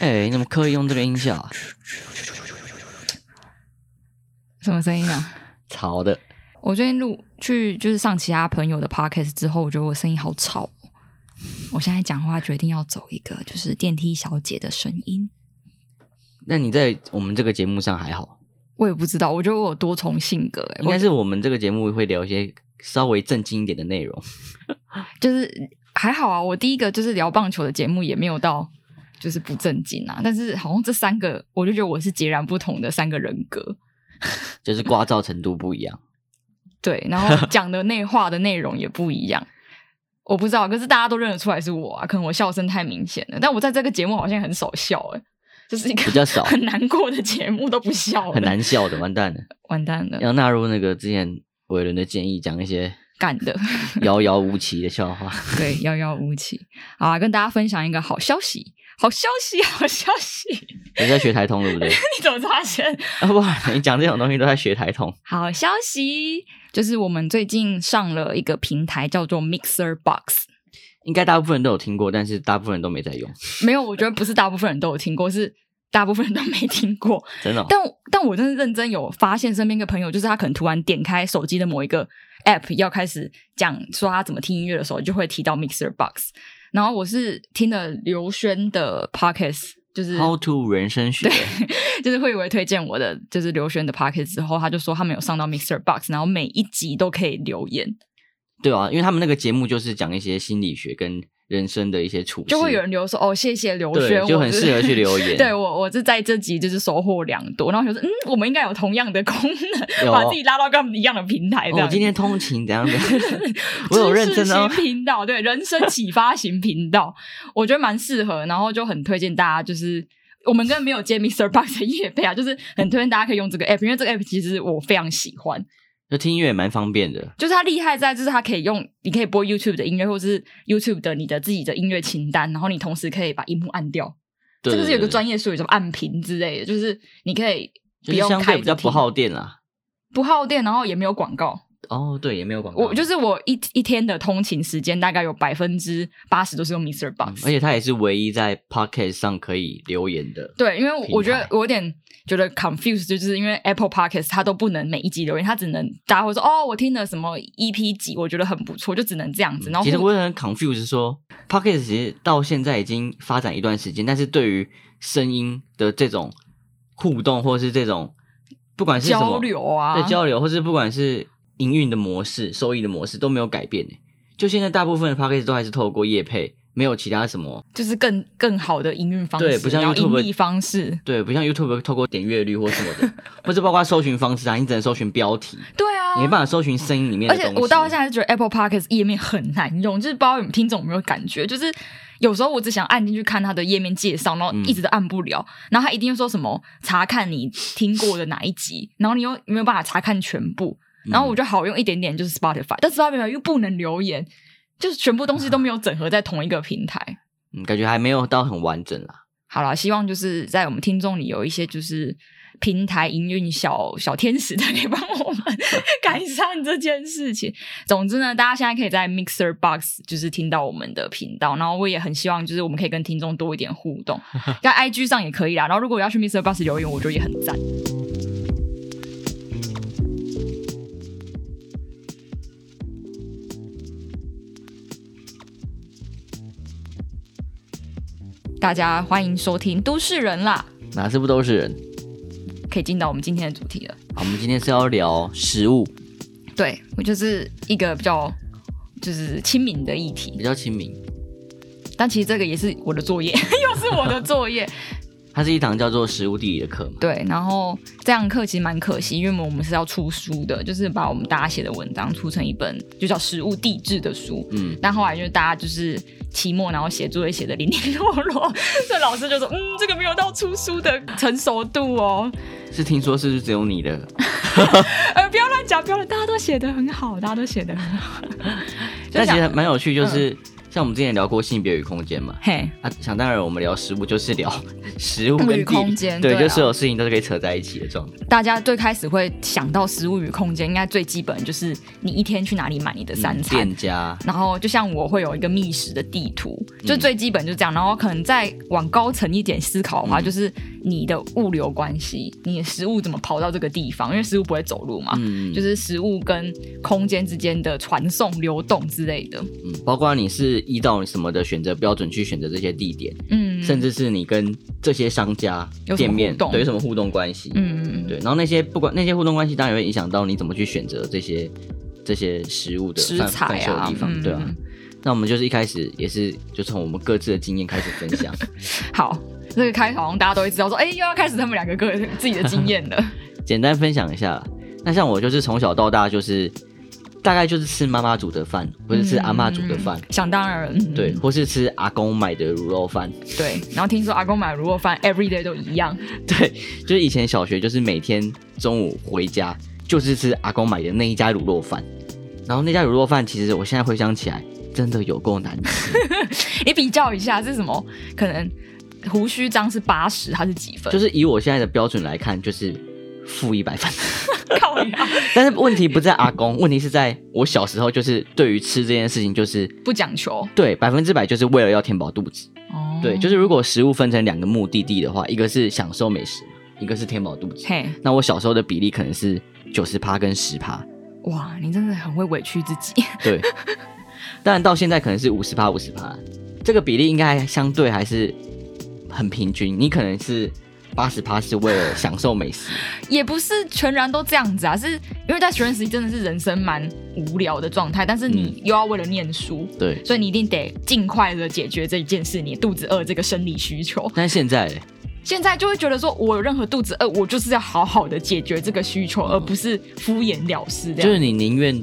哎、欸，你怎么刻意用这个音效啊？什么声音啊？吵的。我最近录去就是上其他朋友的 podcast 之后，我觉得我声音好吵。我现在讲话决定要走一个就是电梯小姐的声音。那你在我们这个节目上还好？我也不知道，我觉得我有多重性格。应该是我们这个节目会聊一些稍微正经一点的内容。就是还好啊，我第一个就是聊棒球的节目也没有到就是不正经啊。但是好像这三个，我就觉得我是截然不同的三个人格，就是刮噪程度不一样。对，然后讲的内话的内容也不一样。我不知道，可是大家都认得出来是我啊。可能我笑声太明显了，但我在这个节目好像很少笑诶，就是一个比较少很难过的节目都不笑，很难笑的，完蛋了，完蛋了。要纳入那个之前伟伦的建议，讲一些干的 遥遥无期的笑话。对，遥遥无期。好啊，跟大家分享一个好消息，好消息，好消息。你在学台通对不对？你怎么发现？啊不，你讲这种东西都在学台通。好消息。就是我们最近上了一个平台，叫做 Mixer Box，应该大部分人都有听过，但是大部分人都没在用。没有，我觉得不是大部分人都有听过，是大部分人都没听过。真的哦？但但我真的认真有发现，身边一个朋友，就是他可能突然点开手机的某一个 App，要开始讲说他怎么听音乐的时候，就会提到 Mixer Box。然后我是听了刘轩的 Podcast。就是 How to 人生学，对，就是慧伟推荐我的，就是刘轩的 podcast 之后，他就说他们有上到 Mixer Box，然后每一集都可以留言。对啊，因为他们那个节目就是讲一些心理学跟人生的一些处事，就会有人留说哦，谢谢刘轩，就很适合去留言。对我，我是在这集就是收获良多，然后就说嗯，我们应该有同样的功能，把自己拉到跟我们一样的平台。我今天通勤怎样的？我有认真的频道，对人生启发型频道，我觉得蛮适合，然后就很推荐大家，就是我们根本没有接 Mixer Box 的业配啊，就是很推荐大家可以用这个 app，因为这个 app 其实我非常喜欢。就听音乐也蛮方便的，就是它厉害在，就是它可以用，你可以播 YouTube 的音乐，或者是 YouTube 的你的自己的音乐清单，然后你同时可以把音幕按掉。对这个是有个专业术语，什么按屏之类的，就是你可以不用开，相对比较不耗电啦，不耗电，然后也没有广告。哦，对，也没有广告。我就是我一一天的通勤时间，大概有百分之八十都是用 Mixer Box，嗯，而且它也是唯一在 Podcast 上可以留言的。对，因为我觉得我有点觉得 confused，就是因为 Apple Podcast 它都不能每一集留言，它只能大家会说哦，我听了什么 EP 集，我觉得很不错，就只能这样子。然后其实我也很 confused，说 Podcast 其实到现在已经发展一段时间，但是对于声音的这种互动，或是这种不管是交流啊，对交流，或是不管是。营运的模式、收益的模式都没有改变诶，就现在大部分的 podcast 都还是透过业配，没有其他什么，就是更更好的营运方式，对，不像 YouTube 利方式，对，不像 YouTube 透过点阅率或什么的，或者包括搜寻方式啊，你只能搜寻标题，对啊，你没办法搜寻声音里面的东西。而且我到现在觉得 Apple Podcast 页面很难用，就是不知道你们听众有没有感觉，就是有时候我只想按进去看它的页面介绍，然后一直都按不了，嗯、然后它一定会说什么查看你听过的哪一集，然后你又没有办法查看全部。然后我就好用一点点，就是 Spotify，但 Spotify 又不能留言，就是全部东西都没有整合在同一个平台，嗯，感觉还没有到很完整啦。好啦，希望就是在我们听众里有一些就是平台营运小小天使的，可以帮我们 改善这件事情。总之呢，大家现在可以在 Mixer Box 就是听到我们的频道，然后我也很希望就是我们可以跟听众多一点互动，在 IG 上也可以啦。然后如果要去 Mixer Box 留言，我觉得也很赞。大家欢迎收听《都市人》啦！哪是不都是人？可以进到我们今天的主题了。好，我们今天是要聊食物。对，我就是一个比较就是亲民的议题，比较亲民。但其实这个也是我的作业，又是我的作业。它是一堂叫做食物地理的课嘛？对，然后这堂课其实蛮可惜，因为我们是要出书的，就是把我们大家写的文章出成一本就叫食物地质的书。嗯，但后来就是大家就是期末然后写作业写的零零落落，所以老师就说：“嗯，这个没有到出书的成熟度哦。”是听说是不是只有你的？呃，不要乱讲，不要乱，大家都写的很好，大家都写的很好。但其实蛮有趣，就是。嗯像我们之前聊过性别与空间嘛，嘿，啊，想当然我们聊食物就是聊食物跟空间，对，就所有事情都是可以扯在一起的状态。大家最开始会想到食物与空间，应该最基本就是你一天去哪里买你的三餐，店家。然后就像我会有一个觅食的地图，就最基本就这样。然后可能再往高层一点思考的话，就是你的物流关系，你的食物怎么跑到这个地方？因为食物不会走路嘛，嗯，就是食物跟空间之间的传送、流动之类的。嗯，包括你是依照什么的选择标准去选择这些地点，嗯，甚至是你跟这些商家见面对有什么互动关系，嗯嗯，对。然后那些不管那些互动关系，当然也会影响到你怎么去选择这些这些食物的食材啊地方，对啊。嗯、那我们就是一开始也是就从我们各自的经验开始分享。好，这个开头大家都会知道说，哎，又要开始他们两个个自己的经验了。简单分享一下，那像我就是从小到大就是。大概就是吃妈妈煮的饭，或是吃阿妈煮的饭，嗯，想当然，嗯，对，或是吃阿公买的卤肉饭，对。然后听说阿公买的卤肉饭，every day 都一样，对，就是以前小学就是每天中午回家就是吃阿公买的那一家卤肉饭，然后那家卤肉饭其实我现在回想起来真的有够难吃。你比较一下是什么？可能胡须章是八十，它是几分？就是以我现在的标准来看，就是负一百分。靠呀！但是问题不在阿公，问题是在我小时候，就是对于吃这件事情就是不讲求，对，百分之百就是为了要填饱肚子。哦，对，就是如果食物分成两个目的地的话，一个是享受美食，一个是填饱肚子。嘿，那我小时候的比例可能是九十趴跟十趴。哇，你真的很会委屈自己。对，当然到现在可能是五十趴五十趴，这个比例应该相对还是很平均。你可能是。八十趴是为了享受美食，也不是全然都这样子啊，是因为在学生时期真的是人生蛮无聊的状态，但是你又要为了念书，嗯、对，所以你一定得尽快的解决这一件事，你肚子饿这个生理需求。但是现在，现在就会觉得说，我有任何肚子饿，我就是要好好的解决这个需求，嗯、而不是敷衍了事。就是你宁愿。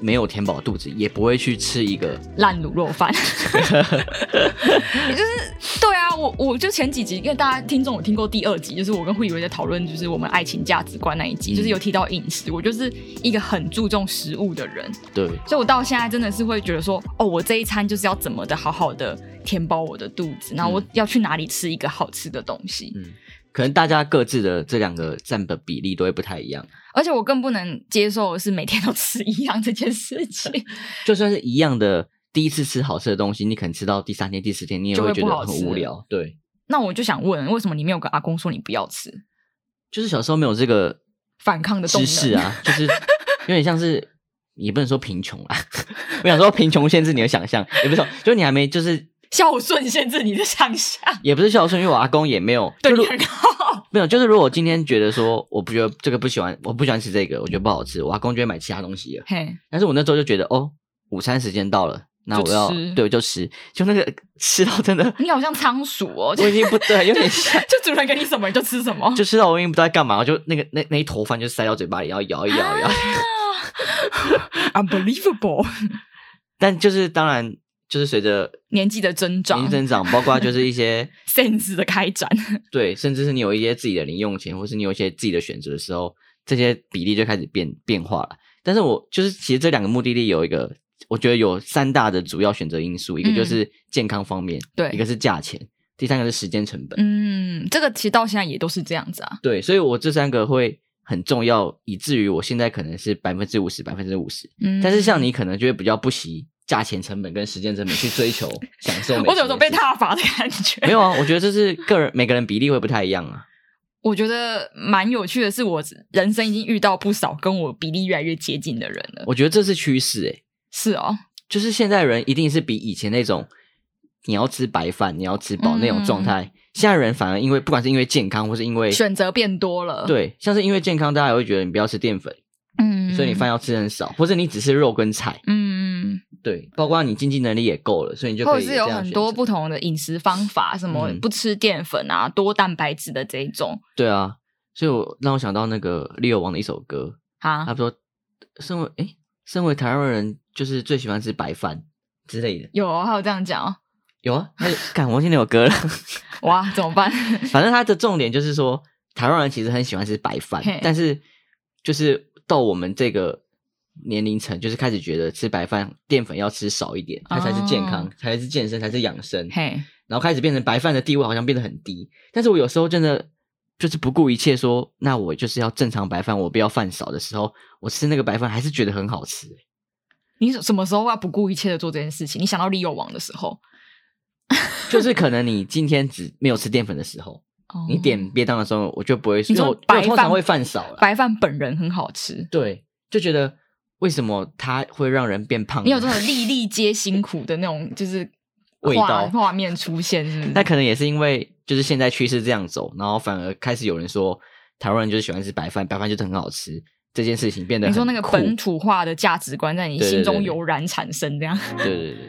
没有填饱肚子，也不会去吃一个烂卤肉饭。也就是对啊，我我就前几集，因为大家听众有听过第二集，就是我跟慧以为在讨论，就是我们爱情价值观那一集，嗯、就是有提到饮食。我就是一个很注重食物的人，对，所以我到现在真的是会觉得说，哦，我这一餐就是要怎么的好好的填饱我的肚子，然后我要去哪里吃一个好吃的东西。嗯，可能大家各自的这两个占的比例都会不太一样。而且我更不能接受的是每天都吃一样这件事情。就算是一样的，第一次吃好吃的东西，你可能吃到第三天、第四天，你也会觉得很无聊。对。那我就想问，为什么你没有跟阿公说你不要吃？就是小时候没有这个反抗的知识啊，就是有点像是，也不能说贫穷啊。我想说贫穷限制你的想象，也不是，就是你还没就是。孝顺限制你的想象，也不是孝顺，因为我阿公也没有对你很好，没有，就是如果我今天觉得说，我不觉得这个不喜欢，我不喜欢吃这个，我觉得不好吃，我阿公就会买其他东西了。嘿，但是我那时候就觉得，哦，午餐时间到了，那我要对我就吃，就那个吃到真的，你好像仓鼠哦，我已经不对，有点像，就主人给你什么你就吃什么，就吃到我已经不知道干嘛，我就那个那那一坨饭就塞到嘴巴里，然后咬一咬一咬，unbelievable，但就是当然。就是随着年纪的增长，年纪增长，包括就是一些 sense 的开展，对，甚至是你有一些自己的零用钱，或是你有一些自己的选择的时候，这些比例就开始变变化了。但是我就是其实这两个目的地有一个，我觉得有三大的主要选择因素，一个就是健康方面，对、嗯，一个是价钱，第三个是时间成本。嗯，这个其实到现在也都是这样子啊。对，所以我这三个会很重要，以至于我现在可能是百分之五十，百分之五十。嗯，但是像你可能就会比较不惜。价钱成本跟时间成本去追求 享受，我有种被踏伐的感觉。没有啊，我觉得这是 个人每个人比例会不太一样啊。我觉得蛮有趣的是，我人生已经遇到不少跟我比例越来越接近的人了。我觉得这是趋势诶。是哦，就是现在人一定是比以前那种你要吃白饭、你要吃饱那种状态，嗯、现在人反而因为不管是因为健康，或是因为选择变多了，对，像是因为健康，大家也会觉得你不要吃淀粉，嗯，所以你饭要吃很少，或者你只吃肉跟菜，嗯。对，包括你经济能力也够了，所以你就可以。或者是有很多不同的饮食方法，什么不吃淀粉啊，嗯、多蛋白质的这一种。对啊，所以我让我想到那个 Leo 王的一首歌啊，他说：“身为哎，身为台湾人，就是最喜欢吃白饭之类的。”有啊，还有这样讲？有啊，他干我今天有歌了，哇，怎么办？反正他的重点就是说，台湾人其实很喜欢吃白饭，但是就是到我们这个。年龄层，就是开始觉得吃白饭淀粉要吃少一点，它才是健康，哦、才是健身，才是养生。嘿，然后开始变成白饭的地位好像变得很低。但是我有时候真的就是不顾一切说，那我就是要正常白饭，我不要饭少的时候，我吃那个白饭还是觉得很好吃。你什么时候要不顾一切的做这件事情？你想到利诱王的时候，就是可能你今天只没有吃淀粉的时候，哦、你点便当的时候，我就不会说，我白饭通常会饭少了，白饭本人很好吃，对，就觉得。为什么它会让人变胖？你有这种粒粒 皆辛苦的那种，就是味道画面出现是是？那可能也是因为就是现在趋势这样走，然后反而开始有人说台湾人就是喜欢吃白饭，白饭就是很好吃，这件事情变得你说那个本土化的价值观在你心中油然产生，这样对对对。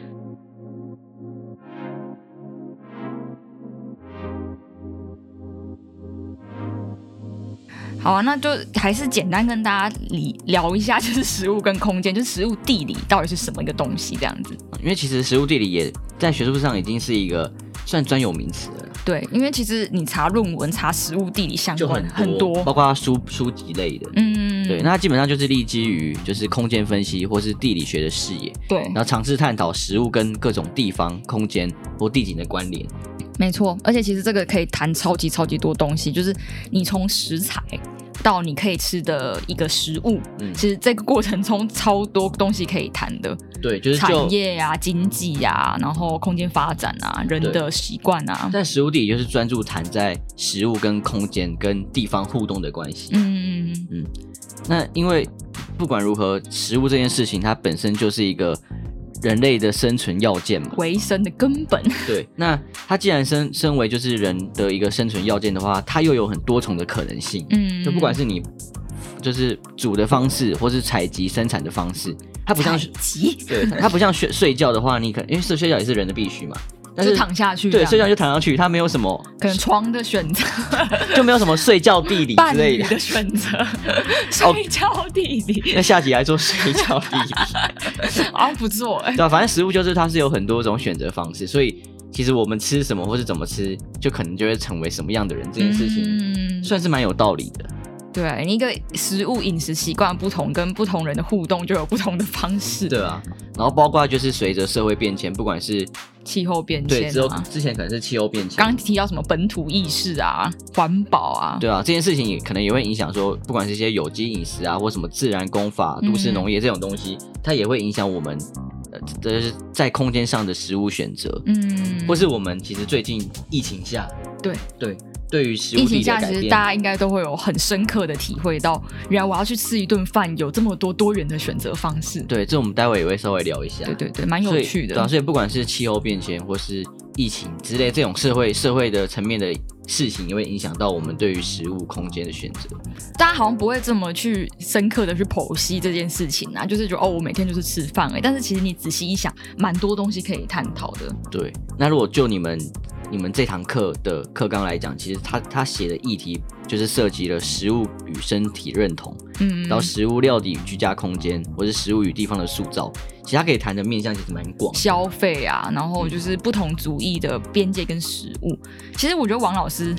好啊，那就还是简单跟大家理聊一下，就是食物跟空间，就是食物地理到底是什么一个东西这样子。因为其实食物地理也在学术上已经是一个算专有名词了。对，因为其实你查论文、查食物地理相关就很很多，包括书书籍类的。嗯，对，那它基本上就是立基于就是空间分析或是地理学的视野。对，然后尝试探讨食物跟各种地方、空间或地景的关联。没错，而且其实这个可以谈超级超级多东西，就是你从食材到你可以吃的一个食物，嗯，其实这个过程中超多东西可以谈的。对，就是就产业啊、经济啊，然后空间发展啊、人的习惯啊。但食物地理就是专注谈在食物跟空间跟地方互动的关系。嗯嗯嗯嗯。那因为不管如何，食物这件事情它本身就是一个。人类的生存要件嘛，维生的根本。对，那它既然身身为就是人的一个生存要件的话，它又有很多重的可能性。嗯，就不管是你就是煮的方式，或是采集生产的方式，它不像采集，对，它不像睡睡觉的话，你可因为睡睡觉也是人的必须嘛。但是就躺下去，对，睡觉就躺上去，它没有什么可能床的选择，就没有什么睡觉地理之类的，的选择。睡觉地理，那下集来做睡觉地理，啊，不错，欸，对，反正食物就是它是有很多种选择方式，所以其实我们吃什么或是怎么吃，就可能就会成为什么样的人，这件事情。算是蛮有道理的。嗯对，你一个食物饮食习惯不同，跟不同人的互动就有不同的方式。对啊，然后包括就是随着社会变迁，不管是气候变迁，对，之后之前可能是气候变迁。刚提到什么本土意识啊、环保啊，对啊，这件事情也可能也会影响说，不管是一些有机饮食啊，或什么自然工法、都市农业这种东西，嗯、它也会影响我们呃，就是在空间上的食物选择。嗯，或是我们其实最近疫情下，对对。对于食物疫情下，其实大家应该都会有很深刻的体会到，原来我要去吃一顿饭，有这么多多元的选择方式。对，这我们待会也会稍微聊一下。对对对，蛮有趣的。对啊，所以不管是气候变迁，或是疫情之类这种社会社会的层面的事情，也会影响到我们对于食物空间的选择。大家好像不会这么去深刻的去剖析这件事情啊，就是觉得哦，我每天就是吃饭哎，但是其实你仔细一想，蛮多东西可以探讨的。对，那如果就你们。你们这堂课的课纲来讲，其实他他写的议题就是涉及了食物与身体认同，嗯，然后食物料理与居家空间，或是食物与地方的塑造，其实他可以谈的面向其实蛮广。消费啊，然后就是不同族裔的边界跟食物。嗯、其实我觉得王老师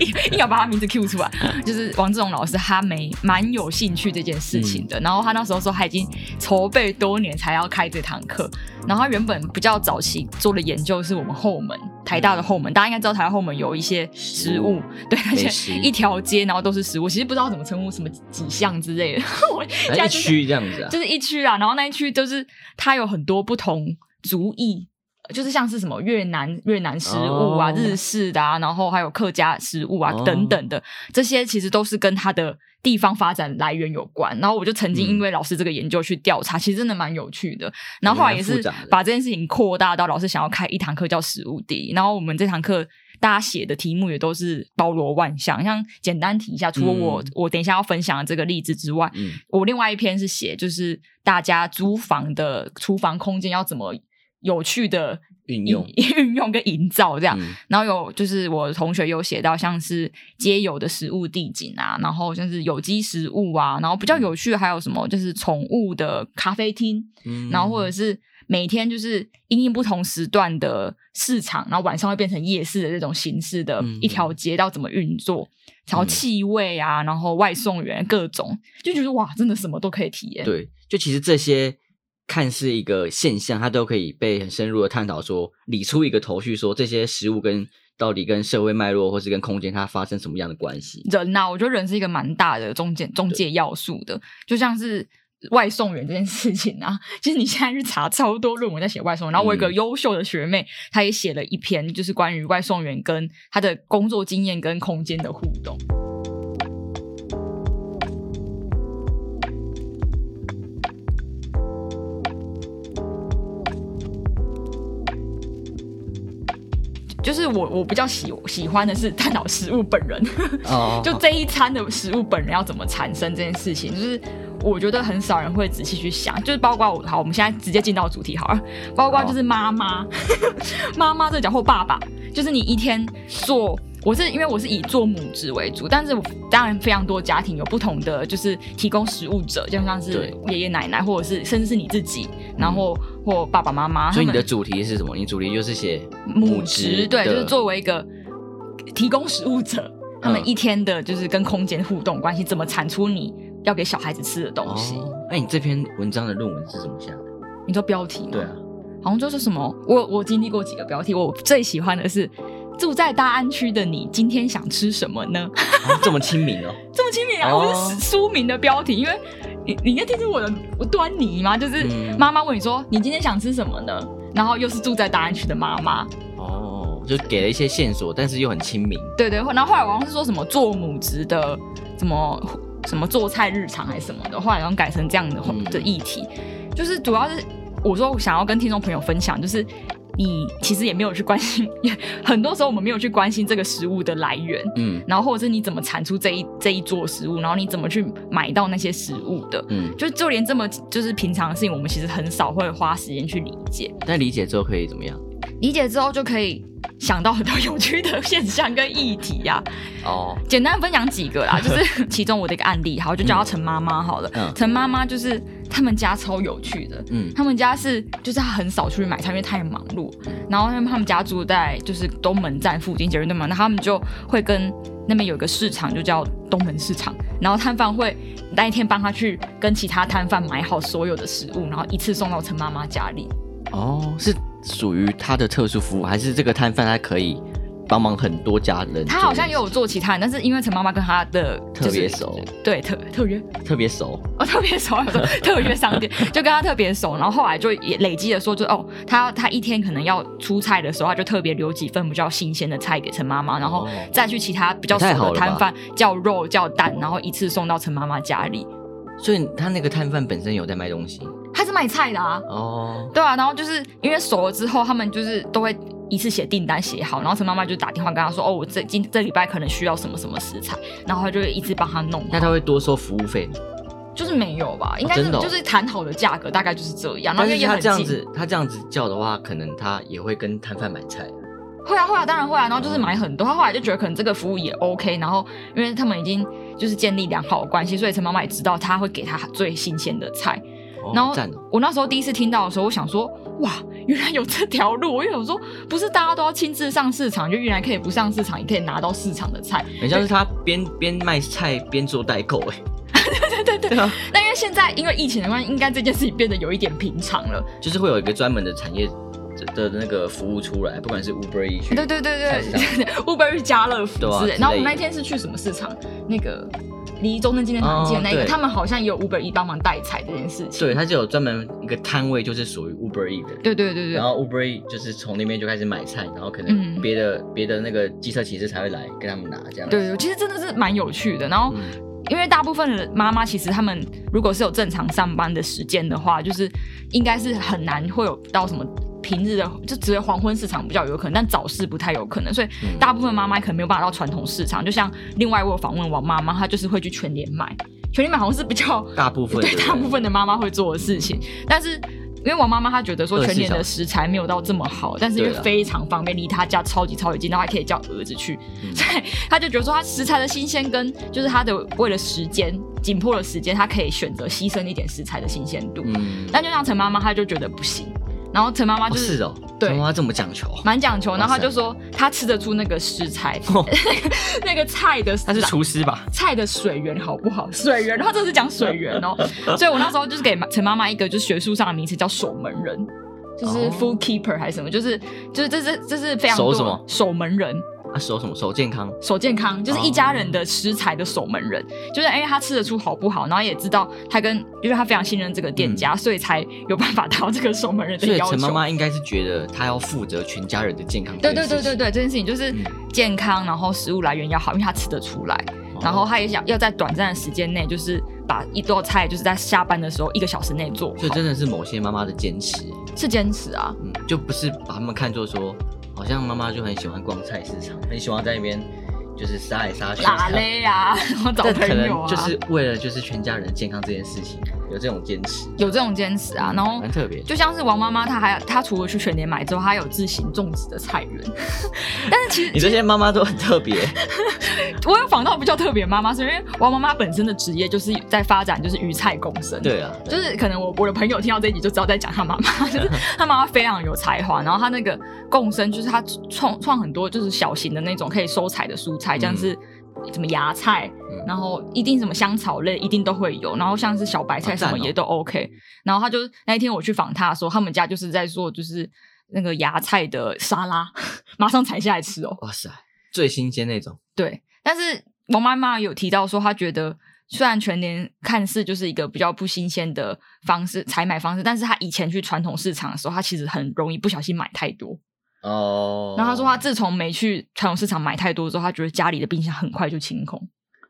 硬要把他名字 Q 出来，就是王志荣老师，他没蛮有兴趣这件事情的。嗯、然后他那时候说他已经筹备多年才要开这堂课，然后他原本比较早期做的研究是我们后门台大的后门，大家应该知道台大后门有一些食物，对，而且一条街然后都是食物，其实不知道怎么称呼，什么几巷之类的。我现在、就是、一区这样子啊，就是一区啊，然后那一区就是它有很多不同族裔，就是像是什么越南越南食物啊、哦、日式的啊，然后还有客家食物啊、哦、等等的，这些其实都是跟它的地方发展来源有关。然后我就曾经因为老师这个研究去调查，嗯、其实真的蛮有趣的。然后后来也是把这件事情扩大到老师想要开一堂课叫食物地理，然后我们这堂课。大家写的题目也都是包罗万象，像简单提一下，除了我、嗯、我等一下要分享的这个例子之外，嗯、我另外一篇是写就是大家租房的厨房空间要怎么有趣的运用、运用跟营造这样。嗯、然后有就是我同学有写到像是街友的食物地景啊，然后像是有机食物啊，然后比较有趣的还有什么就是宠物的咖啡厅，嗯、然后或者是。每天就是因应不同时段的市场，然后晚上会变成夜市的这种形式的一条街道怎么运作？然后气味啊，然后外送员各种，就觉得哇，真的什么都可以体验。对，就其实这些看似一个现象，它都可以被很深入的探讨，说理出一个头绪，说这些食物跟到底跟社会脉络，或是跟空间它发生什么样的关系。人呐、啊，我觉得人是一个蛮大的中间中介要素的，就像是。外送员这件事情啊，其实你现在去查超多论文在写外送，然后我有一个优秀的学妹，她也写了一篇，就是关于外送员跟她的工作经验跟空间的互动。就是我我比较喜喜欢的是探讨食物本人，就这一餐的食物本人要怎么产生这件事情，就是。我觉得很少人会仔细去想，就是包括我，好，我们现在直接进到主题好了，包括就是妈妈，妈妈这个角或爸爸，就是你一天做，我是因为我是以做母职为主，但是当然非常多家庭有不同的，就是提供食物者，就像是爷爷奶奶，或者是甚至是你自己，然后或爸爸妈妈。所以你的主题是什么？你主题就是写母职，对，就是作为一个提供食物者，他们一天的就是跟空间互动关系，怎么产出你。要给小孩子吃的东西。哎、哦，你这篇文章的论文是怎么下的？你说标题吗？对啊，好像就是什么，我我经历过几个标题，我最喜欢的是住在大安区的你，今天想吃什么呢？哦、这么亲民哦，这么亲民啊！哦、我是书名的标题，因为你你应该听出我的端倪吗？就是妈妈问你说、嗯、你今天想吃什么呢？然后又是住在大安区的妈妈。哦，就给了一些线索，但是又很亲民。对对，然后后来我好像是说什么做母职的怎么。什么做菜日常还是什么的，后来然后改成这样的的议题，嗯、就是主要是我说我想要跟听众朋友分享，就是你其实也没有去关心，很多时候我们没有去关心这个食物的来源，嗯，然后或者是你怎么产出这一这一桌食物，然后你怎么去买到那些食物的，嗯，就就连这么就是平常的事情，我们其实很少会花时间去理解。但理解之后可以怎么样？理解之后就可以。想到很多有趣的现象跟议题呀、啊，哦，简单分享几个啦，就是其中我的一个案例，好，就叫她陈妈妈好了。陈妈妈就是他们家超有趣的，嗯，他们家是就是他很少出去买菜，因为太忙碌。然后他们他们家住在就是东门站附近，捷运东门，那他们就会跟那边有一个市场，就叫东门市场。然后摊贩会那一天帮他去跟其他摊贩买好所有的食物，然后一次送到陈妈妈家里。哦，是。属于他的特殊服务，还是这个摊贩他可以帮忙很多家人？他好像也有做其他人，但是因为陈妈妈跟他的、就是、特别熟，对特特约特别熟哦，特别熟，特约商店 就跟他特别熟，然后后来就也累积的说就，就哦，他他一天可能要出菜的时候，他就特别留几份比较新鲜的菜给陈妈妈，然后再去其他比较熟的摊贩叫肉叫蛋，然后一次送到陈妈妈家里。所以他那个摊贩本身有在卖东西。他是卖菜的啊，哦，oh. 对啊，然后就是因为熟了之后，他们就是都会一次写订单写好，然后陈妈妈就打电话跟他说，哦，我这今这礼拜可能需要什么什么食材，然后他就会一直帮他弄。那他会多收服务费吗？就是没有吧，应该是就是谈好的价格，大概就是这样。但是他这样子，他这样子叫的话，可能他也会跟摊贩买菜。会啊会啊，当然会啊，然后就是买很多。他后来就觉得可能这个服务也 OK，然后因为他们已经就是建立良好的关系，所以陈妈妈也知道他会给他最新鲜的菜。然后我那时候第一次听到的时候，我想说，哇，原来有这条路。我想说，不是大家都要亲自上市场，就原来可以不上市场也可以拿到市场的菜。很像是他边边卖菜边做代购哎。对对对对。那因为现在因为疫情的关系，应该这件事情变得有一点平常了。就是会有一个专门的产业的那个服务出来，不管是 Uber Eats，对对对对，Uber Eats 家乐福之类。然后我们那天是去什么市场？那个。离中正纪念堂近的那个，他们好像也有 Uber E 帮忙代采这件事情。对，他就有专门一个摊位，就是属于 Uber E 的。对对对对。然后 Uber E 就是从那边就开始买菜，然后可能别的别、嗯、的那个机车骑士才会来跟他们拿这样。对对，其实真的是蛮有趣的。然后，因为大部分的妈妈其实他们如果是有正常上班的时间的话，就是应该是很难会有到什么。平日的就只有黄昏市场比较有可能，但早市不太有可能，所以大部分妈妈可能没有办法到传统市场。就像另外我有访问王妈妈，她就是会去全联买，全联买好像是比较大部分对大部分的妈妈会做的事情。但是因为王妈妈她觉得说全年的食材没有到这么好，但是因为非常方便，离她家超级超级近，然后还可以叫儿子去，所以她就觉得说她食材的新鲜跟就是她的为了时间紧迫的时间，她可以选择牺牲一点食材的新鲜度。嗯，但就像陈妈妈，她就觉得不行。然后陈妈妈就是，哦对陈妈妈这么讲求，蛮讲求。然后她就说她吃得出那个食材，那个菜的，她是厨师吧？菜的水源好不好？水源，然后这是讲水源哦。所以我那时候就是给陈妈妈一个就是学术上的名词叫守门人，就是 food keeper 还是什么，就是就是这是这是非常多守什么守门人。啊，守什么？守健康，守健康就是一家人的食材的守门人，哦、就是因为他吃得出好不好，然后也知道他跟，因为他非常信任这个店家，嗯、所以才有办法达到这个守门人的要求。所以陈妈妈应该是觉得他要负责全家人的健康。对对对对对，这件事情就是健康，然后食物来源要好，因为他吃得出来，哦、然后他也想要在短暂的时间内，就是把一道菜就是在下班的时候一个小时内做好。所以真的是某些妈妈的坚持，是坚持啊，嗯，就不是把他们看作说。好像妈妈就很喜欢逛菜市场，很喜欢在那边就是杀来杀去。打雷啊，然后找朋友啊，就是为了就是全家人健康这件事情。有这种坚持，有这种坚持啊，然后蛮特别。就像是王妈妈，她还她除了去全年买之后，她有自行种植的菜园。但是其实你这些妈妈都很特别。我有访到比较特别妈妈，是因为王妈妈本身的职业就是在发展就是鱼菜共生。对啊，对就是可能我我的朋友听到这一集就知道在讲她妈妈，就是她妈妈非常有才华，然后她那个共生就是她创创很多就是小型的那种可以收采的蔬菜，像是。什么芽菜，然后一定什么香草类一定都会有，然后像是小白菜什么也都 OK。然后他就那一天我去访他的时候，他们家就是在做就是那个芽菜的沙拉，马上采下来吃哦。哇塞，最新鲜那种。对，但是王妈妈有提到说，她觉得虽然全年看似就是一个比较不新鲜的方式采买方式，但是她以前去传统市场的时候，她其实很容易不小心买太多。哦，然后他说他自从没去传统市场买太多之后，他觉得家里的冰箱很快就清空，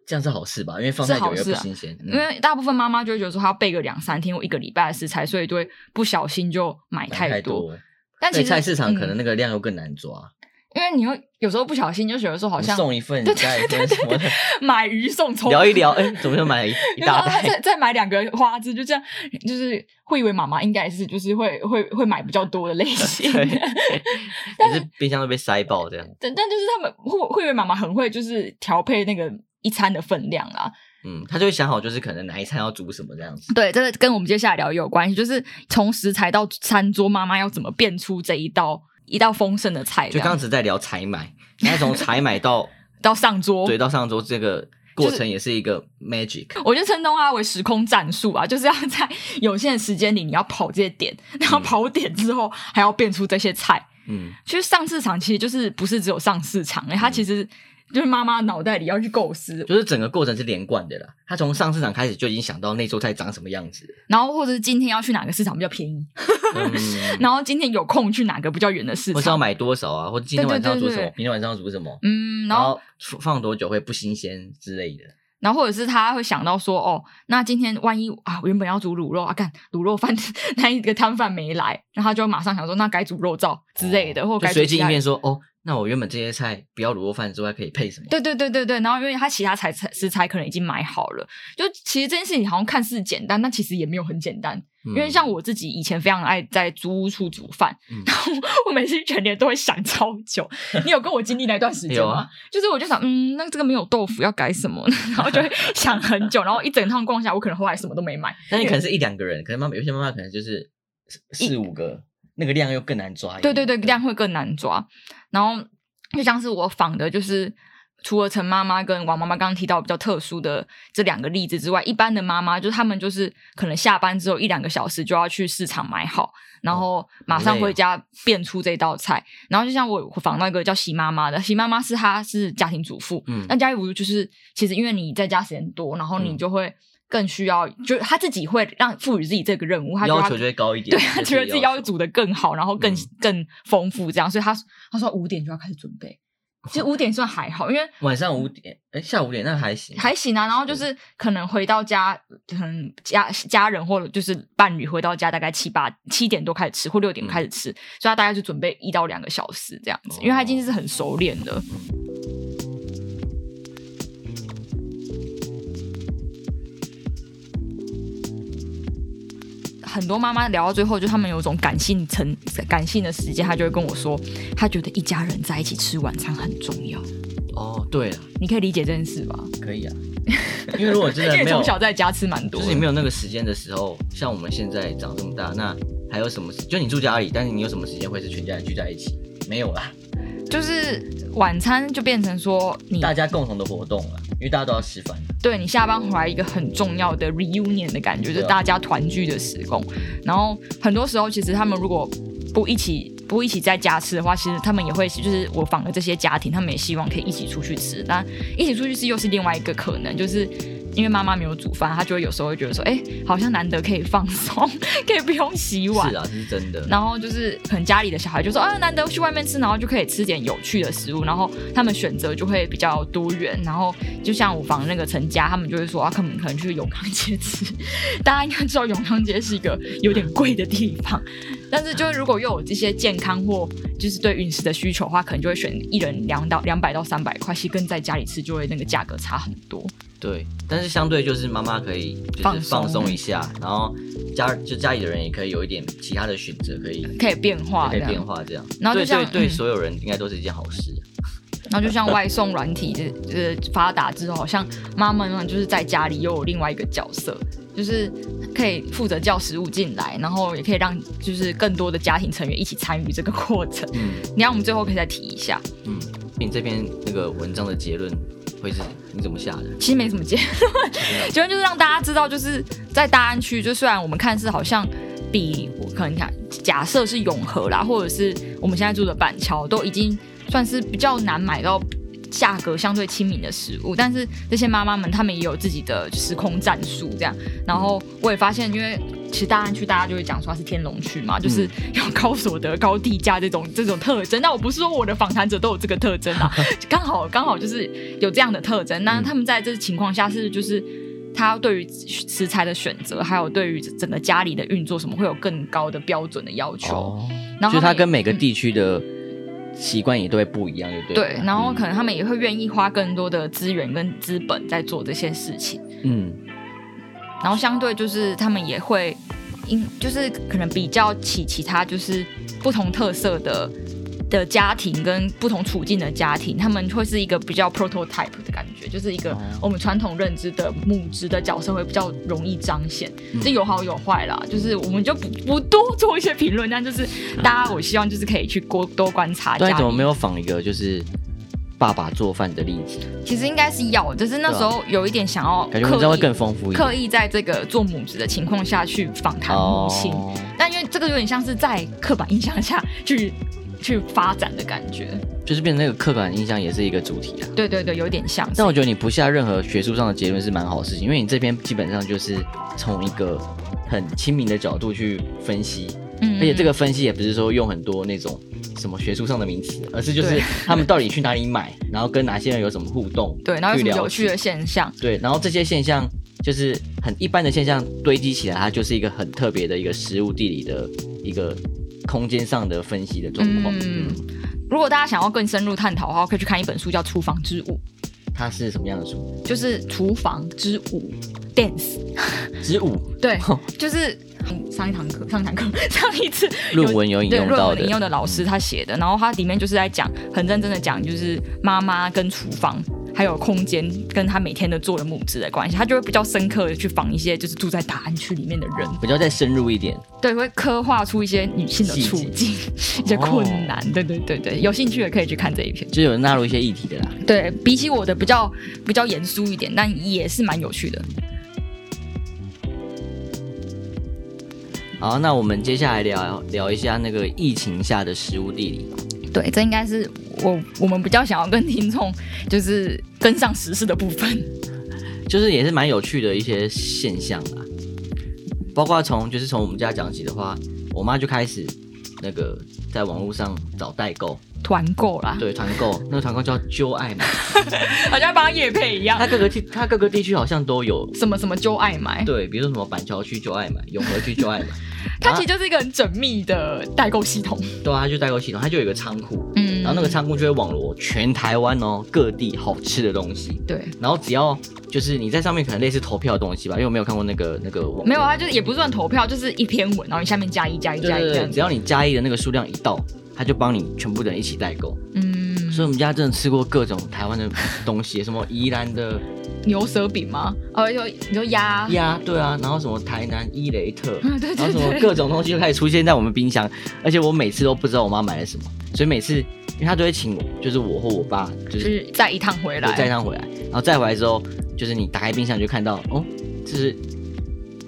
这样是好事吧？因为放太久也不新鲜。啊嗯、因为大部分妈妈就会觉得说，她要备个两三天或一个礼拜的食材，所以就会不小心就买太多。太多但其实菜市场可能那个量又更难抓。嗯因为你会有时候不小心就觉得说好像送一份加一份什么的，买鱼送葱，聊一聊，哎，怎么又买 一大袋？再再买两个花枝，就这样，就是会以为妈妈应该是就是会会会买比较多的类 型，但是冰箱都被塞爆这样。但但就是他们会会以为妈妈很会就是调配那个一餐的分量啦。嗯，他就会想好就是可能哪一餐要煮什么这样子。对，这个跟我们接下来聊也有关系，就是从食材到餐桌，妈妈要怎么变出这一道。一道丰盛的菜，就刚才在聊采买，那从采买到 到上桌，对，到上桌这个过程也是一个 magic。就是、我就称东它为时空战术啊，就是要在有限的时间里，你要跑这些点，然后跑点之后还要变出这些菜。嗯，其实上市场其实就是不是只有上市场，哎、嗯，它其实。就是妈妈脑袋里要去构思，就是整个过程是连贯的啦。他从上市场开始就已经想到那桌菜长什么样子，然后或者是今天要去哪个市场比较便宜，嗯、然后今天有空去哪个比较远的市场，或是要买多少啊，或者今天晚上要煮什么，明天晚上要煮什么，嗯，然后，然后放多久会不新鲜之类的。然后或者是他会想到说，哦，那今天万一啊，我原本要煮卤肉啊，干卤肉饭 那一个摊贩没来，然后他就马上想说，那改煮肉燥之类的，哦、或改随机应变说，哦。那我原本这些菜不要卤肉饭之外，可以配什么？对对对对对，然后因为他其他材食材可能已经买好了，就其实这件事情好像看似简单，但其实也没有很简单。嗯、因为像我自己以前非常爱在租屋处煮饭，嗯、然后我每次全年都会想超久。你有跟我经历那段时间吗？啊、就是我就想，嗯，那这个没有豆腐要改什么呢？然后就会想很久，然后一整趟逛下，我可能后来什么都没买。那你可能是一两个人，可能妈妈有些妈妈可能就是四五个。那个量又更难抓，对对对，量会更难抓。然后就像是我仿的，就是除了陈妈妈跟王妈妈刚刚提到比较特殊的这两个例子之外，一般的妈妈就是他们就是可能下班之后一两个小时就要去市场买好，然后马上回家变出这道菜。哦、然后就像我仿到一个叫席妈妈的，席妈妈是她是家庭主妇，嗯，那家庭主妇就是其实因为你在家时间多，然后你就会。更需要，就是他自己会让赋予自己这个任务，他，他要求就会高一点。对，他觉得自己要煮的更好，然后更、嗯、更丰富这样，所以他他说五点就要开始准备。其实五点算还好，因为晚上五点，哎，下午五点那还行，还行啊。然后就是可能回到家，可能家家人或者就是伴侣回到家，大概七八七点多开始吃，或六点开始吃，嗯、所以他大概就准备一到两个小时这样子，因为他已经是很熟练的。很多妈妈聊到最后，就他们有一种感性层、感性的时间，她就会跟我说，她觉得一家人在一起吃晚餐很重要。哦，对了，你可以理解这件事吧？可以啊，因为如果真的没有从小在家吃蛮多，就是你没有那个时间的时候，像我们现在长这么大，那还有什么？就你住家里，但是你有什么时间会是全家人聚在一起？没有啦，就是晚餐就变成说你大家共同的活动了，因为大家都要吃饭。对，你下班回来一个很重要的 reunion 的感觉，就是大家团聚的时光。然后很多时候，其实他们如果不一起不一起在家吃的话，其实他们也会就是我访的这些家庭，他们也希望可以一起出去吃。但一起出去吃又是另外一个可能，就是。因为妈妈没有煮饭，她就会有时候会觉得说，哎，好像难得可以放松，可以不用洗碗。是啊，这是真的。然后就是可能家里的小孩就说，啊，难得去外面吃，然后就可以吃点有趣的食物，然后他们选择就会比较多元。然后就像我房那个陈家，他们就会说，啊，可能可能去永康街吃。大家应该知道永康街是一个有点贵的地方，但是就是如果又有这些健康或就是对饮食的需求的话，可能就会选一人两到两百到三百块，其实跟在家里吃就会那个价格差很多。对，但是相对就是妈妈可以就是放松一下，然后家就家里的人也可以有一点其他的选择，可以可以变化，可以变化这样。然后就像对对，对所有人应该都是一件好事。然后就像外送软体就就是发达之后，好像妈妈们就是在家里又有另外一个角色，就是可以负责叫食物进来，然后也可以让就是更多的家庭成员一起参与这个过程。嗯，你让我们最后可以再提一下，嗯，你这篇那个文章的结论。会是你怎么下的？其实没什么结论，结论就是让大家知道，就是在大安区，就虽然我们看似好像比我可能看，假设是永和啦，或者是我们现在住的板桥，都已经算是比较难买到。价格相对亲民的食物，但是这些妈妈们她们也有自己的时空战术，这样。然后我也发现，因为其实大安区大家就会讲说它是天龙区嘛，就是有高所得、高地价这种 这种特征。那我不是说我的访谈者都有这个特征啊，刚好刚好就是有这样的特征。那他们在这情况下是就是他对于食材的选择，还有对于整个家里的运作什么会有更高的标准的要求。哦、然后就他跟每个地区的。习惯也都会不一样，对不对？对，然后可能他们也会愿意花更多的资源跟资本在做这些事情。嗯，然后相对就是他们也会，因就是可能比较起其他就是不同特色的。的家庭跟不同处境的家庭，他们会是一个比较 prototype 的感觉，就是一个我们传统认知的母职的角色会比较容易彰显。这、嗯、有好有坏啦，就是我们就不不多做一些评论，但就是大家，我希望就是可以去多多观察。对，怎么没有仿一个就是爸爸做饭的例子？其实应该是要，就是那时候有一点想要，感觉文章会更丰富一点，刻意在这个做母职的情况下去访谈母亲，哦、但因为这个有点像是在刻板印象下去。去发展的感觉，就是变成那个刻板印象也是一个主题啊。对对对，有点像。但我觉得你不下任何学术上的结论是蛮好的事情，因为你这边基本上就是从一个很亲民的角度去分析，嗯，而且这个分析也不是说用很多那种什么学术上的名词，而是就是 他们到底去哪里买，然后跟哪些人有什么互动，对，然后有什么有趣的现象，对，然后这些现象就是很一般的现象堆积起来，它就是一个很特别的一个食物地理的一个。空间上的分析的状况。嗯，如果大家想要更深入探讨的话，可以去看一本书，叫《厨房之舞》。它是什么样的书？就是《厨房之舞》，dance 之舞。对，就是上一堂课，上一堂课，上一次论文有引用到的，引用的老师他写的，然后他里面就是在讲，很认真的讲，就是妈妈跟厨房。还有空间跟他每天的做的母职的关系，他就会比较深刻的去访一些就是住在大安区里面的人，比较再深入一点，对，会刻画出一些女性的处境、一些困难，对对对对，有兴趣的可以去看这一篇，就有纳入一些议题的啦。对，比起我的比较比较严肃一点，但也是蛮有趣的。好，那我们接下来聊聊一下那个疫情下的食物地理。对，这应该是我我们比较想要跟听众就是跟上时事的部分，就是也是蛮有趣的一些现象啊，包括从就是从我们家讲起的话，我妈就开始那个在网络上找代购。团购啦，对，团购那个团购叫揪爱买，好像帮叶配一样，它各个地它各个地区好像都有什么什么揪爱买，对，比如说什么板桥区揪爱买，永和区揪爱买。它其实就是一个很缜密的代购系统，对啊，它就代购系统，它就有一个仓库，嗯，然后那个仓库就会网罗全台湾哦各地好吃的东西，对，然后只要就是你在上面可能类似投票的东西吧，因为我没有看过那个那个网，没有，它就是也不算投票，就是一篇文，然后你下面加一加一加一，只要你加一的那个数量一到，它就帮你全部的人一起代购，嗯，所以我们家真的吃过各种台湾的东西，什么宜兰的牛舌饼吗？哦，有你说鸭。鸭，对啊，然后什么台南伊雷特，嗯 对对对。然后什么各种东西就开始出现在我们冰箱，而且我每次都不知道我妈买了什么，所以每次因为她都会请我，就是我或我爸，就就是是再一趟回来，再一趟回来，然后再回来之后，就是你打开冰箱就看到哦，这是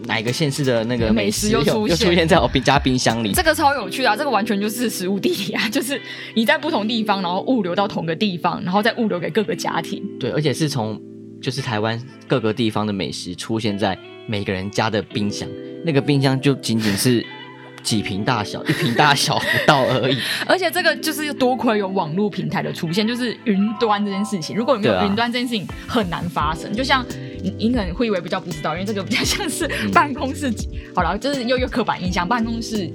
哪一个县市的那个美食又出现。又出现在我冰家冰箱里，这个超有趣的、啊，这个完全就是食物地理啊，就是你在不同地方，然后物流到同个地方，然后再物流给各个家庭。对，而且是从就是台湾各个地方的美食出现在每个人家的冰箱，那个冰箱就仅仅是几瓶大小，一瓶大小不到而已。而且这个就是多亏有网络平台的出现，就是云端这件事情。如果没有云端这件事情，很难发生。就像你，你可能会以为比较不知道，因为这个比较像是办公室。嗯、好了，就是又有刻板印象，办公室。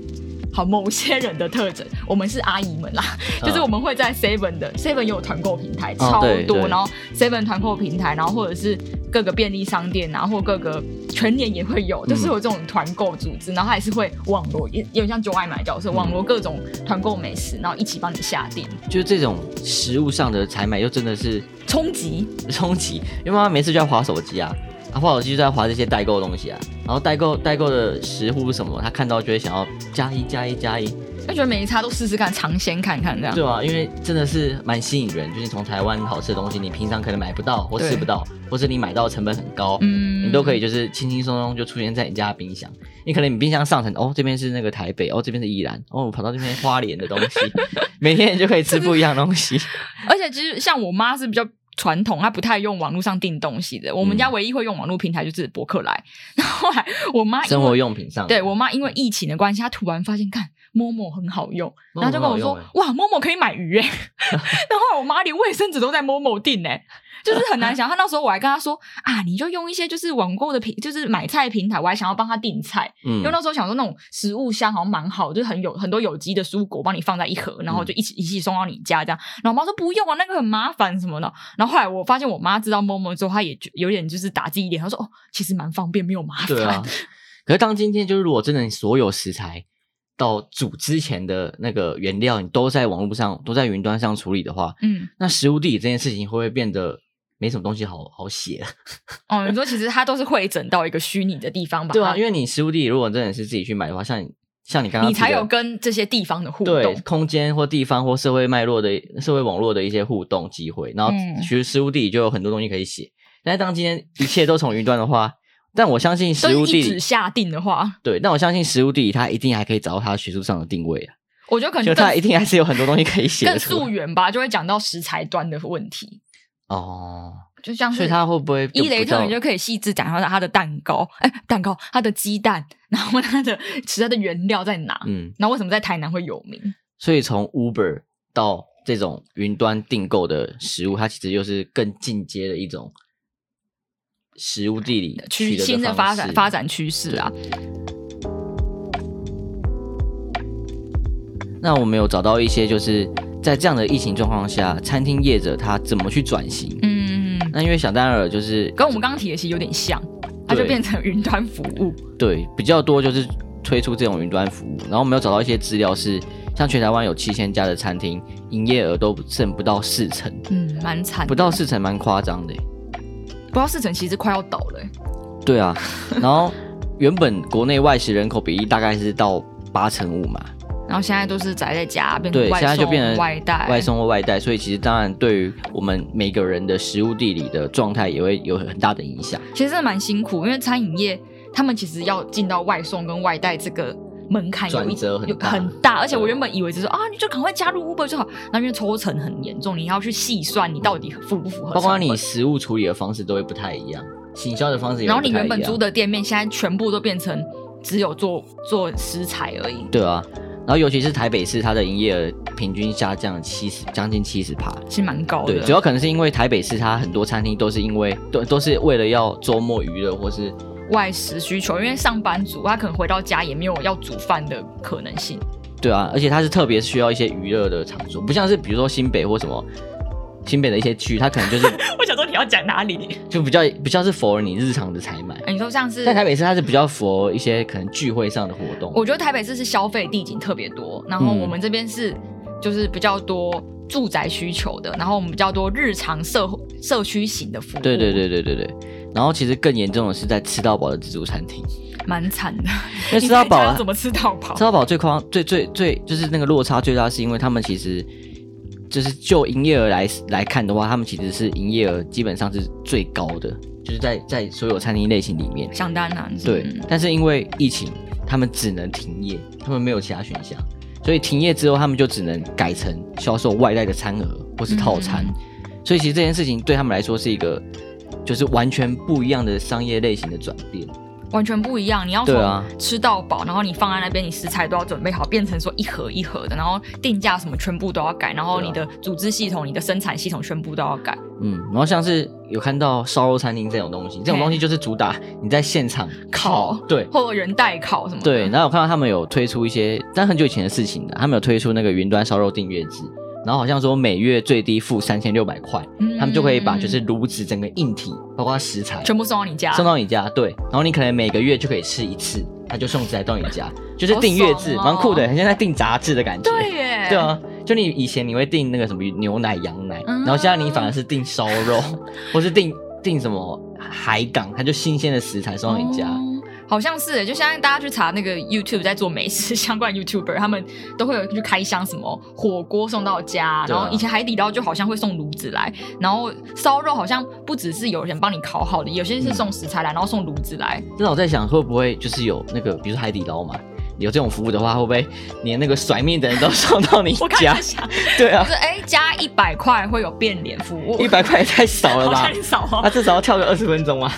好，某些人的特征，我们是阿姨们啦，嗯、就是我们会在 Seven 的 Seven 也有团购平台，超多，然后 Seven 团购平台，然后或者是各个便利商店，然后或各个全年也会有，就是有这种团购组织，然后还是会网络，也有点像就爱买角色，网络各种团购美食，然后一起帮你下订。就是这种食物上的采买，又真的是冲击冲击，因为妈妈每次就要划手机啊。他滑手机就在划这些代购的东西啊，然后代购代购的食物什么，他看到就会想要加一加一加一，他觉得每一餐都试试看，尝鲜看看这样。对啊，因为真的是蛮吸引人，就是从台湾好吃的东西，你平常可能买不到或吃不到，或是你买到的成本很高，嗯，你都可以就是轻轻松松就出现在你家的冰箱。你可能你冰箱上层哦，这边是那个台北，哦这边是宜兰，哦我跑到这边花莲的东西，每天你就可以吃不一样的东西。而且其实像我妈是比较。传统，他不太用网络上订东西的。我们家唯一会用网络平台就是博客来。然后后来我妈生活用品上，对我妈因为疫情的关系，她突然发现看 Momo 很好用，然后就跟我说：“哇，Momo 可以买鱼哎！” 然后后来我妈连卫生纸都在 Momo 订哎。就是很难想，他那时候我还跟他说啊，你就用一些就是网购的平，就是买菜平台，我还想要帮他订菜，嗯，因为那时候想说那种食物箱好像蛮好，就是很有很多有机的蔬果，帮你放在一盒，然后就一起一起送到你家这样。然后我妈说不用啊，那个很麻烦什么的。然后后来我发现我妈知道 Momo 之后，她也有点就是打击一点，她说哦，其实蛮方便，没有麻烦。对啊。可是当今天就是如果真的你所有食材到煮之前的那个原料，你都在网络上都在云端上处理的话，嗯，那食物地理这件事情会不会变得？没什么东西好好写 哦。你说其实它都是会整到一个虚拟的地方吧？对啊，因为你食物地理如果真的是自己去买的话，像你像你刚刚你才有跟这些地方的互动，对空间或地方或社会脉络的社会网络的一些互动机会。然后其实食物地理就有很多东西可以写。嗯、但是当今天一切都从云端的话，但我相信食物地理下定的话，对，但我相信食物地理它一定还可以找到它学术上的定位啊。我觉得可能就它一定还是有很多东西可以写。更溯源吧，就会讲到食材端的问题哦。就像是，所以它会不会伊雷特，你就可以细致讲到它的蛋糕，哎、欸，蛋糕，它的鸡蛋，然后它的其他的原料在哪？嗯，那为什么在台南会有名？所以从 Uber 到这种云端订购的食物，它其实就是更进阶的一种食物地理趋新的发展发展趋势啊。那我们有找到一些，就是在这样的疫情状况下，餐厅业者他怎么去转型？嗯。那因为想当然了，就是跟我们刚刚提的其实有点像，它就变成云端服务。对，比较多就是推出这种云端服务。然后我们有找到一些资料是，像全台湾有七千家的餐厅，营业额都剩不到四成。嗯，蛮惨。不到四成，蛮夸张的。不到四成，其实快要倒了。对啊，然后原本国内外食人口比例大概是到八成五嘛。然后现在都是宅在家，变成外送，现在就变成外带，外送或外带，所以其实当然对于我们每个人的食物地理的状态也会有很大的影响。其实真的蛮辛苦，因为餐饮业他们其实要进到外送跟外带这个门槛有一转折很大，很大，而且我原本以为只是啊，你就赶快加入 Uber 就好，那因为抽成很严重，你要去细算你到底符不符合，包括你食物处理的方式都会不太一样，行销的方式也不太一样。然后你原本租的店面现在全部都变成只有做做食材而已。对啊。然后，尤其是台北市，它的营业额平均下降七十，将近七十趴，是蛮高的。对，主要可能是因为台北市它很多餐厅都是因为都都是为了要周末娱乐或是外食需求，因为上班族他可能回到家也没有要煮饭的可能性。对啊，而且他是特别需要一些娱乐的场所，不像是比如说新北或什么。新北的一些区，他可能就是 我想说你要讲哪里，就比较比较是符合你日常的采买。你说像是在台北市，它是比较符合一些可能聚会上的活动。我觉得台北市是消费地景特别多，然后我们这边是就是比较多住宅需求的，然后我们比较多日常社社区型的服务。对对对对对对。然后其实更严重的是在吃到饱的自助餐厅，蛮惨的。因为吃到饱怎么吃到饱？吃到饱最夸、最最最就是那个落差最大，是因为他们其实就是就营业额来来看的话，他们其实是营业额基本上是最高的，就是在在所有餐厅类型里面。相当难。对，但是因为疫情，他们只能停业，他们没有其他选项，所以停业之后，他们就只能改成销售外带的餐盒或是套餐。嗯、所以其实这件事情对他们来说是一个。就是完全不一样的商业类型的转变，完全不一样。你要从吃到饱，然后你放在那边，你食材都要准备好，变成说一盒一盒的，然后定价什么全部都要改，然后你的组织系统、你的生产系统全部都要改。嗯，然后像是有看到烧肉餐厅这种东西，这种东西就是主打你在现场烤，对，或者人代烤什么的。对，然后我看到他们有推出一些，但很久以前的事情的，他们有推出那个云端烧肉订阅制。然后好像说每月最低付三千六百块，嗯、他们就可以把就是炉子整个硬体，包括食材全部送到你家，送到你家。对，然后你可能每个月就可以吃一次，他就送食材到你家，就是订阅制，蛮、哦、酷的，很像在订杂志的感觉。对耶，对啊，就你以前你会订那个什么牛奶、羊奶，嗯、然后现在你反而是订烧肉，或是订订什么海港，它就新鲜的食材送到你家。哦好像是，就像大家去查那个 YouTube 在做美食 相关 YouTuber，他们都会有去开箱什么火锅送到家，啊、然后以前海底捞就好像会送炉子来，然后烧肉好像不只是有人帮你烤好的，有些是送食材来，然后送炉子来。那、嗯、我在想会不会就是有那个，比如说海底捞嘛。有这种服务的话，会不会连那个甩面的人都送到你 家？对啊，就是哎，加一百块会有变脸服务，一百块也太少了吧？太少哦，他至少要跳个二十分钟啊！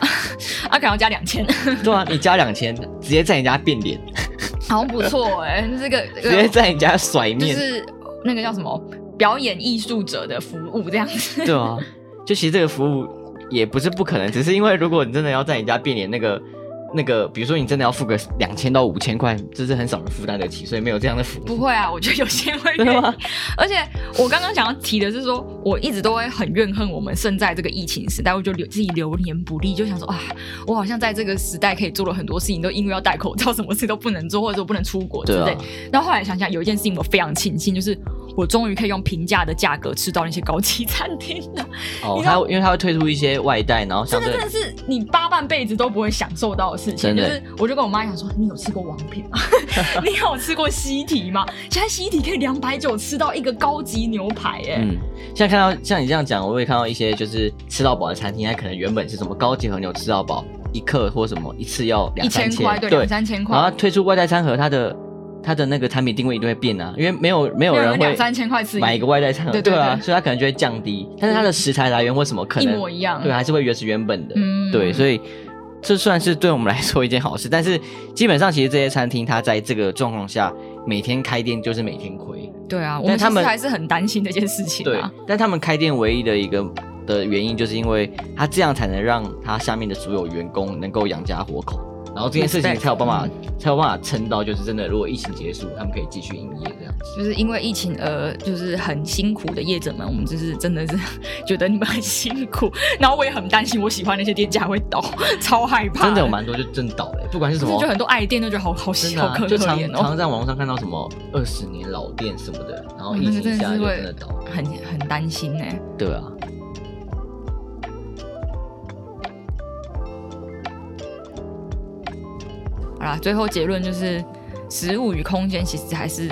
他可能要加两千。对啊，你加两千，直接在你家变脸，好像不错哎，这个直接在你家甩面，就是那个叫什么表演艺术者的服务这样子。对啊，就其实这个服务也不是不可能，只是因为如果你真的要在你家变脸，那个。那个，比如说你真的要付个两千到五千块，这是很少人负担得起，所以没有这样的服务。不会啊，我觉得有些人会。真的吗？而且我刚刚想要提的是说，我一直都会很怨恨我们生在这个疫情时代，我就流自己流年不利，就想说啊，我好像在这个时代可以做了很多事情，都因为要戴口罩，什么事都不能做，或者说不能出国之类。对啊。然后后来想想，有一件事情我非常庆幸，就是我终于可以用平价的价格吃到那些高级餐厅了。哦，他因为他会推出一些外带，然后真的真的是你八半辈子都不会享受到的。事情就是，我就跟我妈讲说，你有吃过王品吗？你有吃过西提吗？现在西提可以两百九吃到一个高级牛排，耶，嗯，现在看到像你这样讲，我会看到一些就是吃到饱的餐厅，它可能原本是什么高级和牛吃到饱一克或什么一次要两三千块，对，两三千块，然后推出外带餐盒，它的它的那个产品定位一定会变啊，因为没有没有人会两三千块吃买一个外带餐盒，对啊，所以它可能就会降低，但是它的食材来源或什么可能一模一样，对，还是会原始原本的，嗯，对，所以。这算是对我们来说一件好事，但是基本上其实这些餐厅它在这个状况下每天开店就是每天亏。对啊，但他们还是很担心这件事情。对，但他们开店唯一的一个的原因，就是因为他这样才能让他下面的所有员工能够养家活口。然后这件事情才有办法，才有办法撑到，就是真的，如果疫情结束，他们可以继续营业这样子。就是因为疫情而就是很辛苦的业者们，我们就是真的是 觉得你们很辛苦。然后我也很担心，我喜欢那些店家会倒，超害怕。真的有蛮多就真倒了，不管是什么，就很多爱店都觉得好好辛苦，啊、就常常常在网络上看到什么二十年老店什么的，然后疫情下就真的倒，很很担心呢。对啊。好啦，最后结论就是，食物与空间其实还是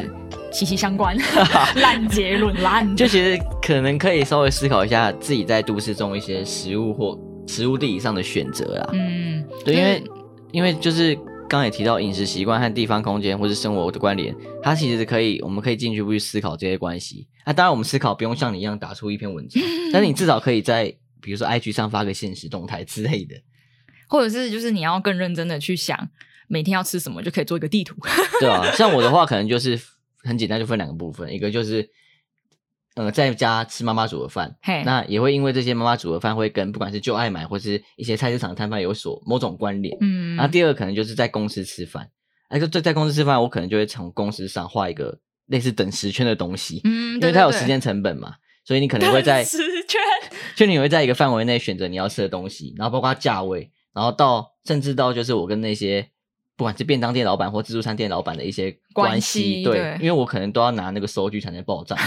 息息相关。烂结论，烂。就其实可能可以稍微思考一下自己在都市中一些食物或食物地理上的选择啦。嗯，对，因为因为就是刚刚也提到饮食习惯和地方空间或是生活的关联，它其实可以，我们可以进一步去思考这些关系。那、啊、当然，我们思考不用像你一样打出一篇文章，但是你至少可以在比如说 IG 上发个限时动态之类的，或者是就是你要更认真的去想。每天要吃什么就可以做一个地图。对啊，像我的话可能就是很简单，就分两个部分，一个就是呃在家吃妈妈煮的饭，嘿那也会因为这些妈妈煮的饭会跟不管是旧爱买或是一些菜市场摊贩有所某种关联。嗯，然后第二个可能就是在公司吃饭，哎，就在在公司吃饭，我可能就会从公司上画一个类似等时圈的东西，嗯，因为它有时间成本嘛，所以你可能会在时圈，就你会在一个范围内选择你要吃的东西，然后包括价位，然后到甚至到就是我跟那些。不管是便当店老板或自助餐店老板的一些关系，对，因为我可能都要拿那个收据才能报账，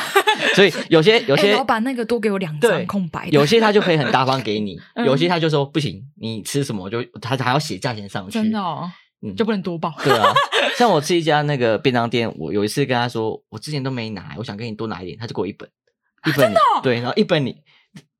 所以有 些有些、欸、老板那个多给我两张空白的，有些他就可以很大方给你，嗯、有些他就说不行，你吃什么就他还要写价钱上去，真的哦，嗯，就不能多报。对啊，像我吃一家那个便当店，我有一次跟他说，我之前都没拿，我想跟你多拿一点，他就给我一本，一本、啊哦、对，然后一本你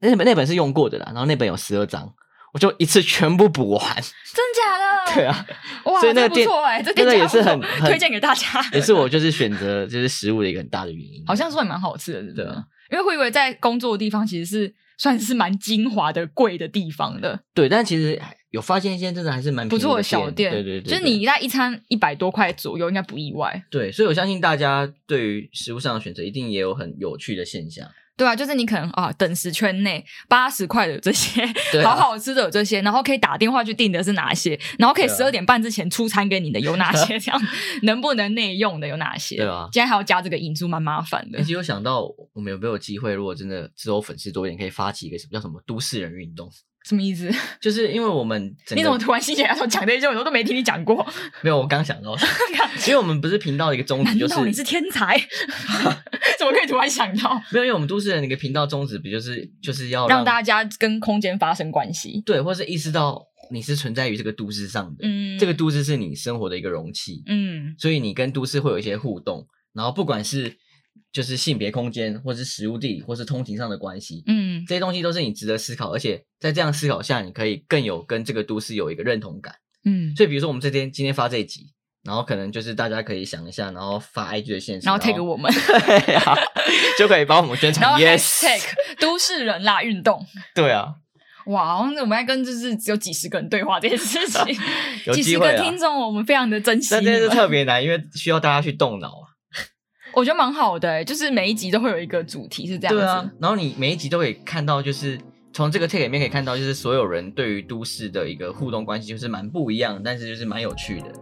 那本那本是用过的啦，然后那本有十二张。我就一次全部补完，真假的？对啊，哇，所以那个店，这个也是很推荐给大家，也是我就是选择就是食物的一个很大的原因。好像说也蛮好吃的，对啊，因为会以为在工作的地方其实是算是蛮精华的贵的地方的，对，但其实有发现一些真的还是蛮不错的小店，对对对，就是你那一餐一百多块左右，应该不意外。对，所以我相信大家对于食物上的选择，一定也有很有趣的现象。对啊，就是你可能啊，等时圈内八十块的有这些，啊、好好吃的有这些，然后可以打电话去订的是哪些，然后可以十二点半之前出餐给你的有哪些，这样能不能内用的有哪些？对啊，今天还要加这个引出，蛮麻烦的。其实有想到，我们有没有机会，如果真的之后粉丝多一点，可以发起一个什么叫什么都市人运动？什么意思？就是因为我们你怎么突然心血来潮讲这些，我都没听你讲过。没有，我刚想到，因为我们不是频道的一个宗旨，就是你是天才，怎么可以突然想到？没有，因为我们都市人的一个频道宗旨，不就是就是要让，让大家跟空间发生关系，对，或是意识到你是存在于这个都市上的，嗯，这个都市是你生活的一个容器，嗯，所以你跟都市会有一些互动，然后不管是。就是性别空间，或是食物地理，或是通勤上的关系，嗯，这些东西都是你值得思考，而且在这样思考下，你可以更有跟这个都市有一个认同感，嗯。所以比如说我们这天今天发这一集，然后可能就是大家可以想一下，然后发 IG 的现实，然后 take 我们，对啊，就可以帮我们宣传。Yes take 都市人啦运动，对啊，哇，那我们要跟就是只有几十个人对话这件事情，有几十个听众，我们非常的珍惜。但这是特别难，因为需要大家去动脑啊。我觉得蛮好的、就是每一集都会有一个主题是这样子。对啊，然后你每一集都可以看到，就是从这个 take 里面可以看到，就是所有人对于都市的一个互动关系，就是蛮不一样，但是就是蛮有趣的。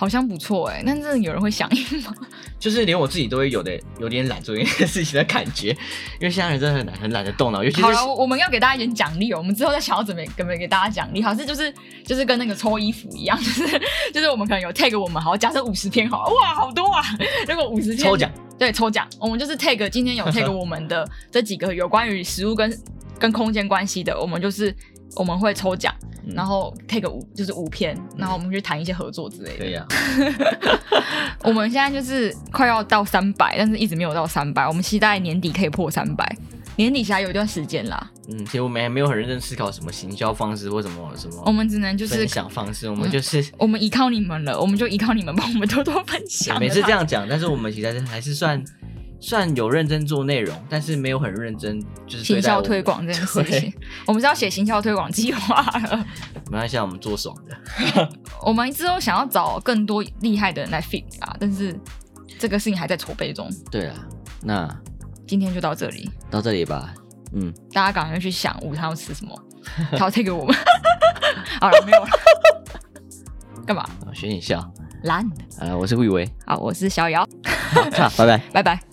好像不错哎、欸，但真的有人会响应吗？就是连我自己都会有的有点懒做一件事情的感觉，因为现在人真的很懒，很懒得动脑。尤其是好了，我们要给大家一点奖励哦。我们之后再想要怎么怎么给大家奖励，好像就是就是跟那个抽衣服一样，就是就是我们可能有 tag 我们好，假设五十篇好，哇，好多啊！如果五十篇抽奖，对，抽奖，我们就是 tag 今天有 tag 我们的这几个有关于食物跟跟空间关系的，我们就是我们会抽奖。然后 take 五就是五篇，然后我们去谈一些合作之类的。对呀，我们现在就是快要到三百，但是一直没有到三百。我们期待年底可以破三百，年底还有一段时间啦。嗯，其实我们还没有很认真思考什么行销方式或什么什么。我们只能就是分享方式，我们就是 我们依靠你们了，我们就依靠你们帮我们多多分享。每次这样讲，但是我们其实还是算。算有认真做内容，但是没有很认真，就是行销推广这件 事情。我们是要写行销推广计划了。没关系，我们做爽的。我们之后想要找更多厉害的人来 fit 啊，但是这个事情还在筹备中。对啊，那今天就到这里，到这里吧。嗯，大家赶快去想午餐要吃什么，挑剔给我们。好了，没有了。干嘛？学你笑。懒。呃，我是魏宇威。好，我是逍遥。好，拜拜。拜拜。